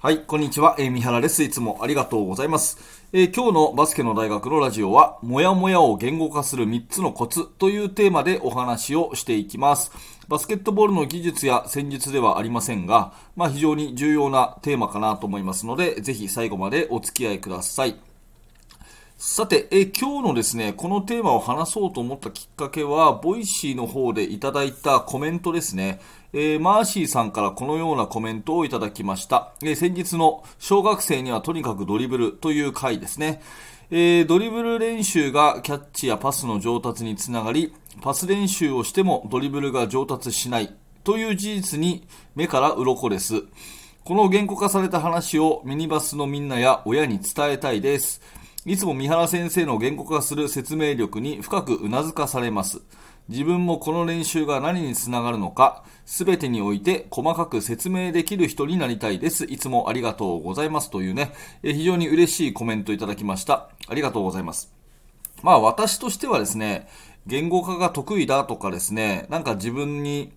はい、こんにちは。えー、三原です。いつもありがとうございます。えー、今日のバスケの大学のラジオは、もやもやを言語化する3つのコツというテーマでお話をしていきます。バスケットボールの技術や戦術ではありませんが、まあ非常に重要なテーマかなと思いますので、ぜひ最後までお付き合いください。さて、え今日のですね、このテーマを話そうと思ったきっかけは、 Voicy の方でいただいたコメントですね。えー、マーシーさんからこのようなコメントをいただきました。えー、先日の小学生にはとにかくドリブルという回ですね。えー、ドリブル練習がキャッチやパスの上達につながり、パス練習をしてもドリブルが上達しないという事実に目から鱗です。この言語化された話をミニバスのみんなや親に伝えたいです。いつも三原先生の言語化する説明力に深くうなずかされます。自分もこの練習が何につながるのか、すべてにおいて細かく説明できる人になりたいです。いつもありがとうございますというね、え非常に嬉しいコメントいただきました。ありがとうございます。まあ私としてはですね、言語化が得意だとかですね、なんか自分に、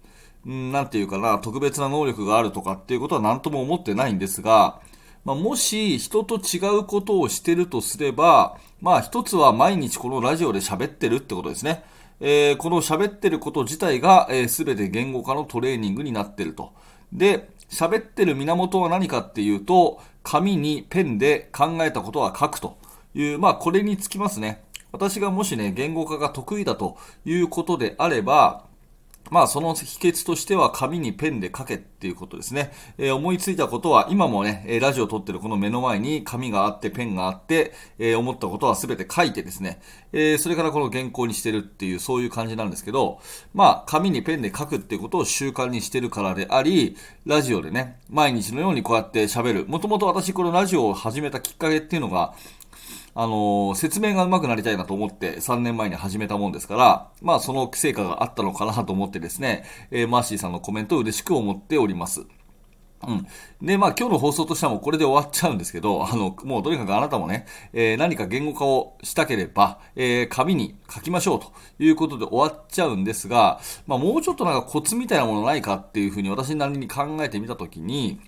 んなんていうかな、特別な能力があるとかっていうことは何とも思ってないんですが、まあ、もし人と違うことをしてるとすれば、まあ一つは毎日このラジオで喋ってるってことですね。えー、この喋ってること自体が、えー、全て言語化のトレーニングになってると。で、喋ってる源は何かっていうと、紙にペンで考えたことは書くという、まあこれにつきますね。私がもしね、言語化が得意だということであれば、まあその秘訣としては紙にペンで書けっていうことですね。えー、思いついたことは今もね、ラジオを撮ってるこの目の前に紙があってペンがあって、えー、思ったことは全て書いてですね、えー、それからこの原稿にしてるっていうそういう感じなんですけど、まあ紙にペンで書くっていうことを習慣にしてるからであり、ラジオでね、毎日のようにこうやって喋る。もともと私このラジオを始めたきっかけっていうのが、あの、説明が上手くなりたいなと思って3年前に始めたもんですから、まあその成果があったのかなと思ってですね、えー、マーシーさんのコメントを嬉しく思っております。うん。で、まあ今日の放送としてはもうこれで終わっちゃうんですけど、あの、もうとにかくあなたもね、えー、何か言語化をしたければ、えー、紙に書きましょうということで終わっちゃうんですが、まあもうちょっとなんかコツみたいなものないかっていうふうに私なりに考えてみたときに、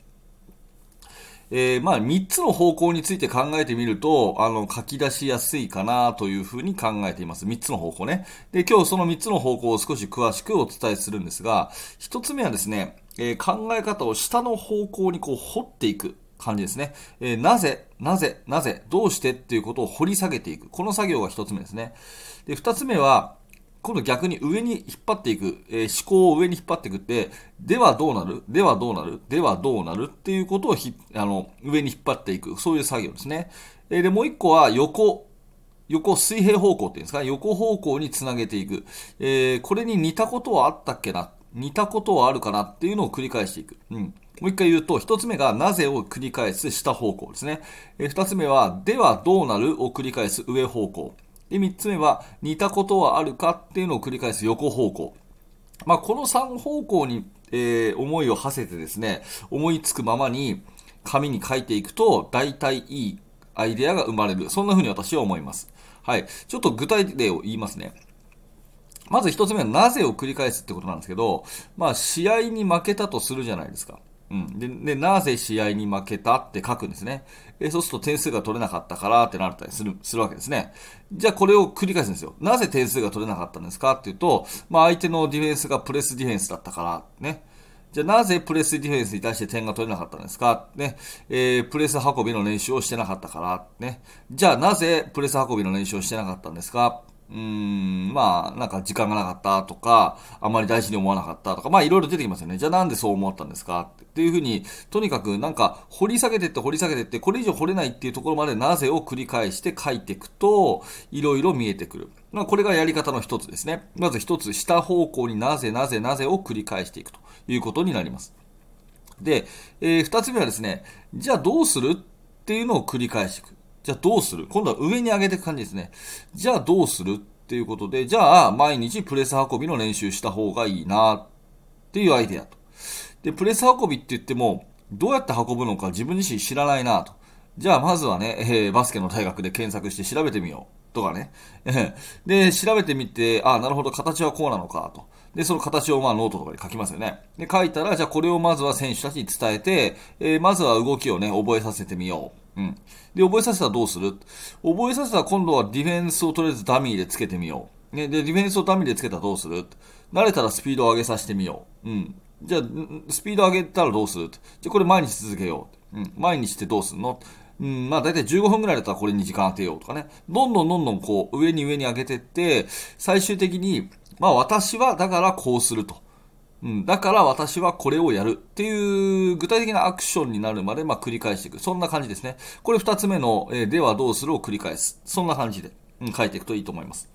えー、まあ、3つの方向について考えてみると、あの、書き出しやすいかなというふうに考えています。3つの方向ね。で、今日その3つの方向を少し詳しくお伝えするんですが、1つ目はですね、えー、考え方を下の方向にこう掘っていく感じですね。えー、なぜ、なぜ、なぜ、どうしてっていうことを掘り下げていく。この作業が1つ目ですね。で、2つ目は、今度逆に上に引っ張っていく、えー、思考を上に引っ張っていくって、ではどうなる？ではどうなる？ではどうなる？っていうことをひあの上に引っ張っていく、そういう作業ですね。えー、で、もう一個は横、横水平方向っていうんですか、横方向につなげていく。えー、これに似たことはあったっけな？似たことはあるかなっていうのを繰り返していく。うん。もう一回言うと、一つ目がなぜを繰り返す下方向ですね。えー、二つ目は、ではどうなる？を繰り返す上方向。で、3つ目は、似たことはあるかっていうのを繰り返す横方向。まあ、この3方向に、えー、思いを馳せてですね、思いつくままに紙に書いていくと、大体いいアイデアが生まれる。そんな風に私は思います。はい。ちょっと具体例を言いますね。まず一つ目はなぜを繰り返すってことなんですけど、まあ試合に負けたとするじゃないですか。うん。で、でなぜ試合に負けたって書くんですね。えそうすると点数が取れなかったからってなったりする、するわけですね。じゃあこれを繰り返すんですよ。なぜ点数が取れなかったんですかっていうと、まあ相手のディフェンスがプレスディフェンスだったから、ね。じゃあなぜプレスディフェンスに対して点が取れなかったんですか？ね。えー、プレス運びの練習をしてなかったから、ね。じゃあなぜプレス運びの練習をしてなかったんですか？うーん、まあ、なんか時間がなかったとか、あまり大事に思わなかったとか、まあいろいろ出てきますよね。じゃあなんでそう思ったんですか？っていうふうに、とにかくなんか掘り下げてって掘り下げてって、これ以上掘れないっていうところまでなぜを繰り返して書いていくと、いろいろ見えてくる。まあこれがやり方の一つですね。まず一つ、下方向になぜなぜなぜを繰り返していくということになります。で、えー、二つ目はですね、じゃあどうするっていうのを繰り返していく。じゃあどうする？今度は上に上げていく感じですね。じゃあどうする？っていうことで、じゃあ毎日プレス運びの練習した方がいいなっていうアイデアと。で、プレス運びって言っても、どうやって運ぶのか自分自身知らないなと。じゃあまずはね、えー、バスケの大学で検索して調べてみよう。とかね。で、調べてみて、あ、なるほど、形はこうなのかと。で、その形をまあノートとかに書きますよね。で、書いたら、じゃあこれをまずは選手たちに伝えて、えー、まずは動きをね、覚えさせてみよう。うん。で、覚えさせたらどうする？覚えさせたら今度はディフェンスをとりあえずダミーでつけてみよう。ね、で、ディフェンスをダミーでつけたらどうする？慣れたらスピードを上げさせてみよう。うん。じゃあ、スピード上げたらどうする？じゃこれ毎日続けよう。うん。毎日ってどうするの？うん、まあ大体15分ぐらいだったらこれに時間当てようとかね。どんどんどんどんこう上に上に上げてって、最終的に、まあ私はだからこうすると。うん、だから私はこれをやるっていう具体的なアクションになるまで、まあ、繰り返していく。そんな感じですね。これ二つ目の、えー、ではどうするを繰り返す。そんな感じで、うん、書いていくといいと思います。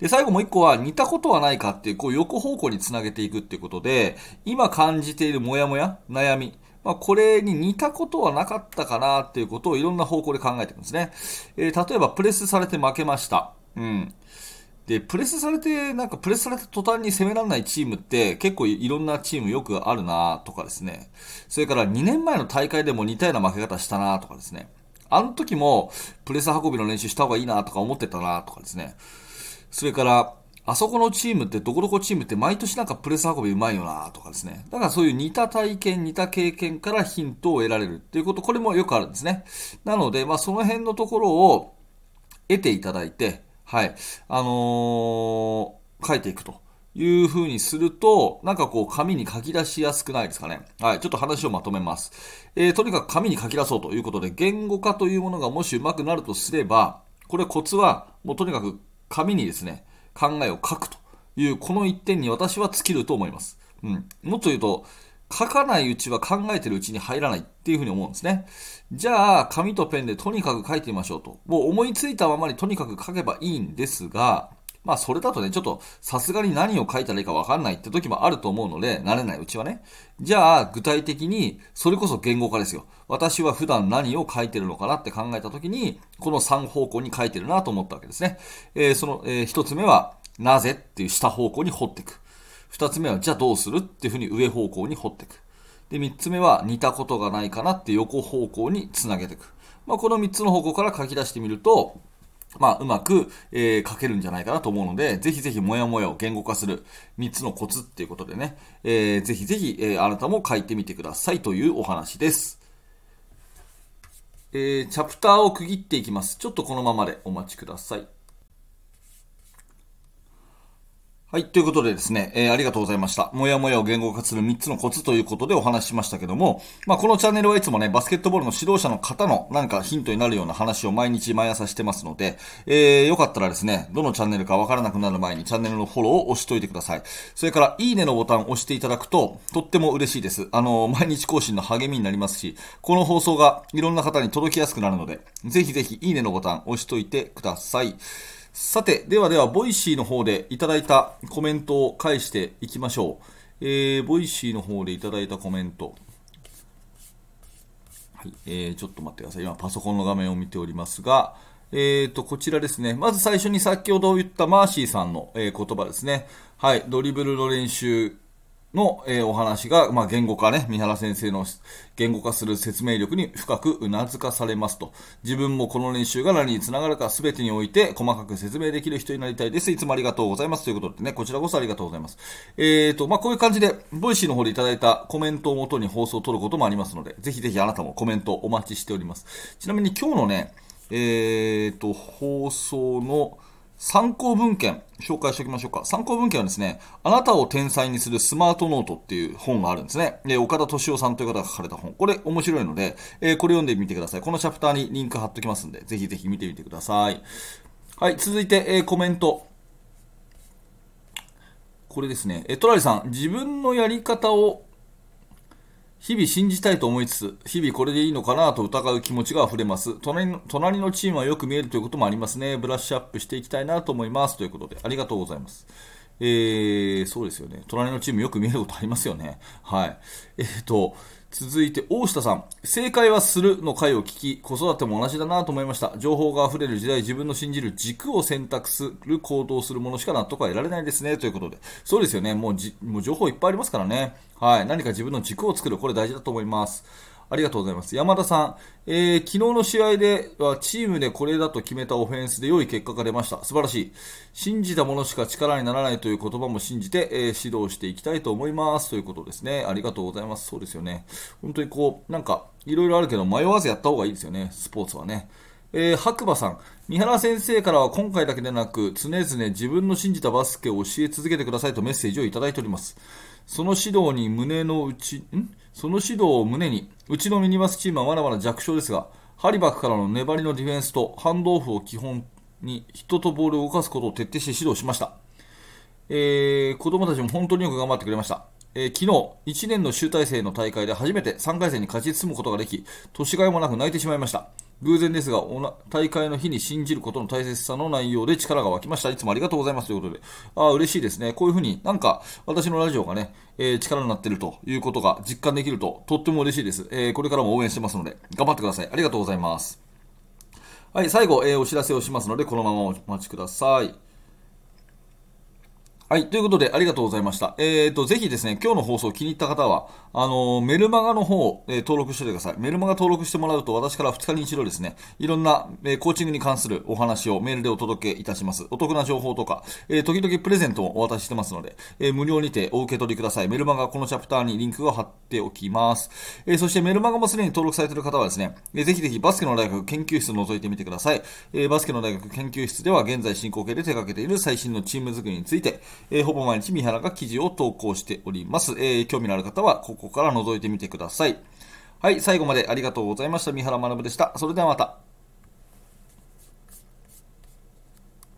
で、最後もう一個は似たことはないかっていう、こう横方向につなげていくっていうことで、今感じているモヤモヤ、悩み、まあ、これに似たことはなかったかなっていうことをいろんな方向で考えていくんですね。えー、例えばプレスされて負けました。うん。で、プレスされて、なんかプレスされた途端に攻められないチームって結構いろんなチームよくあるなとかですね。それから2年前の大会でも似たような負け方したなとかですね。あの時もプレス運びの練習した方がいいなとか思ってたなとかですね。それから、あそこのチームって、どこどこチームって毎年なんかプレス運びうまいよなとかですね。だからそういう似た体験、似た経験からヒントを得られるっていうこと、これもよくあるんですね。なので、まあその辺のところを得ていただいて、はい。あのー、書いていくと。いう風にすると、なんかこう紙に書き出しやすくないですかね。はい。ちょっと話をまとめます。えー、とにかく紙に書き出そうということで、言語化というものがもし上手くなるとすれば、これコツは、もうとにかく紙にですね、考えを書くという、この一点に私は尽きると思います。うん。もっと言うと、書かないうちは考えてるうちに入らないっていうふうに思うんですね。じゃあ、紙とペンでとにかく書いてみましょうと。もう思いついたままにとにかく書けばいいんですが、まあそれだとね、ちょっとさすがに何を書いたらいいかわかんないって時もあると思うので、慣れないうちはね。じゃあ具体的に、それこそ言語化ですよ。私は普段何を書いてるのかなって考えた時に、この3方向に書いてるなと思ったわけですね。えー、その、えー、1つ目は、なぜっていう下方向に掘っていく。2つ目は、じゃあどうする？っていうふうに上方向に掘っていく。で、3つ目は、似たことがないかなって横方向につなげていく。まあ、この3つの方向から書き出してみると、まあ、うまく、えー、書けるんじゃないかなと思うので、ぜひぜひもやもやを言語化する3つのコツっていうことでね、えー、ぜひぜひ、えー、あなたも書いてみてくださいというお話です。えー、チャプターを区切っていきます。ちょっとこのままでお待ちください。はい。ということでですね、えー、ありがとうございました。もやもやを言語化する3つのコツということでお話ししましたけども、まあ、このチャンネルはいつもね、バスケットボールの指導者の方の何かヒントになるような話を毎日毎朝してますので、えー、よかったらですね、どのチャンネルかわからなくなる前にチャンネルのフォローを押しといてください。それから、いいねのボタンを押していただくと、とっても嬉しいです。あの、毎日更新の励みになりますし、この放送がいろんな方に届きやすくなるので、ぜひぜひいいねのボタン押しといてください。さて、ではでは、ボイシーの方でいただいたコメントを返していきましょう。えー、ボイシーの方でいただいたコメント。はい、えー、ちょっと待ってください。今、パソコンの画面を見ておりますが、えーと、こちらですね。まず最初に先ほど言ったマーシーさんの、えー、言葉ですね。はい、ドリブルの練習の、えー、お話が、まあ、言語化ね、三原先生の言語化する説明力に深く頷かされますと。自分もこの練習が何につながるか全てにおいて細かく説明できる人になりたいです。いつもありがとうございます。ということでね、こちらこそありがとうございます。えーと、まあ、こういう感じで、ボイシーの方でいただいたコメントをもとに放送を取ることもありますので、ぜひぜひあなたもコメントお待ちしております。ちなみに今日のね、えーと、放送の、参考文献、紹介しておきましょうか。参考文献はですね、あなたを天才にするスマートノートっていう本があるんですね。で、岡田斗司夫さんという方が書かれた本。これ面白いので、えー、これ読んでみてください。このチャプターにリンク貼っときますんで、ぜひぜひ見てみてください。はい、続いて、えー、コメント。これですね。え、トラリさん、自分のやり方を日々信じたいと思いつつ、日々これでいいのかなと疑う気持ちが溢れます。隣の隣のチームはよく見えるということもありますね。ブラッシュアップしていきたいなと思います。ということで、ありがとうございます。えー、そうですよね。隣のチームよく見えることありますよね。はい。えっ、ー、と、続いて、大下さん。正解はするの回を聞き、子育ても同じだなと思いました。情報が溢れる時代、自分の信じる軸を選択する行動するものしか納得は得られないですね。ということで。そうですよね。もうじ、もう情報いっぱいありますからね。はい。何か自分の軸を作る。これ大事だと思います。ありがとうございます。山田さん、えー、昨日の試合ではチームでこれだと決めたオフェンスで良い結果が出ました。素晴らしい。信じたものしか力にならないという言葉も信じて、えー、指導していきたいと思います。ということですね。ありがとうございます。そうですよね。本当にこう、なんか、いろいろあるけど迷わずやった方がいいですよね。スポーツはね。えー、白馬さん、三原先生からは今回だけでなく、常々自分の信じたバスケを教え続けてくださいとメッセージをいただいております。その指導に胸の内、ん？その指導を胸に、うちのミニバスチームはまだまだ弱小ですが、ハリバックからの粘りのディフェンスとハンドオフを基本に人とボールを動かすことを徹底して指導しました。えー、子供たちも本当によく頑張ってくれました。えー、昨日、1年の集大成の大会で初めて3回戦に勝ち進むことができ、年がいもなく泣いてしまいました。偶然ですが、大会の日に信じることの大切さの内容で力が湧きました。いつもありがとうございますということで。ああ、嬉しいですね。こういうふうになんか私のラジオがね、えー、力になってるということが実感できるととっても嬉しいです。えー、これからも応援してますので、頑張ってください。ありがとうございます。はい、最後、えー、お知らせをしますので、このままお待ちください。はい。ということで、ありがとうございました。えっ、ー、と、ぜひですね、今日の放送気に入った方は、あの、メルマガの方、えー、登録しててください。メルマガ登録してもらうと、私から2日に一度ですね、いろんな、えコーチングに関するお話をメールでお届けいたします。お得な情報とか、え時々プレゼントもお渡ししてますので、え無料にてお受け取りください。メルマガこのチャプターにリンクを貼っておきます。えそしてメルマガもすでに登録されている方はですね、えぜひぜひバスケの大学研究室を覗いてみてください。えバスケの大学研究室では現在進行形で手掛けている最新のチーム作りについて、えほぼ毎日三原が記事を投稿しております。えー、興味のある方は、ここから覗いてみてください。はい、最後までありがとうございました。三原学でした。それではまた。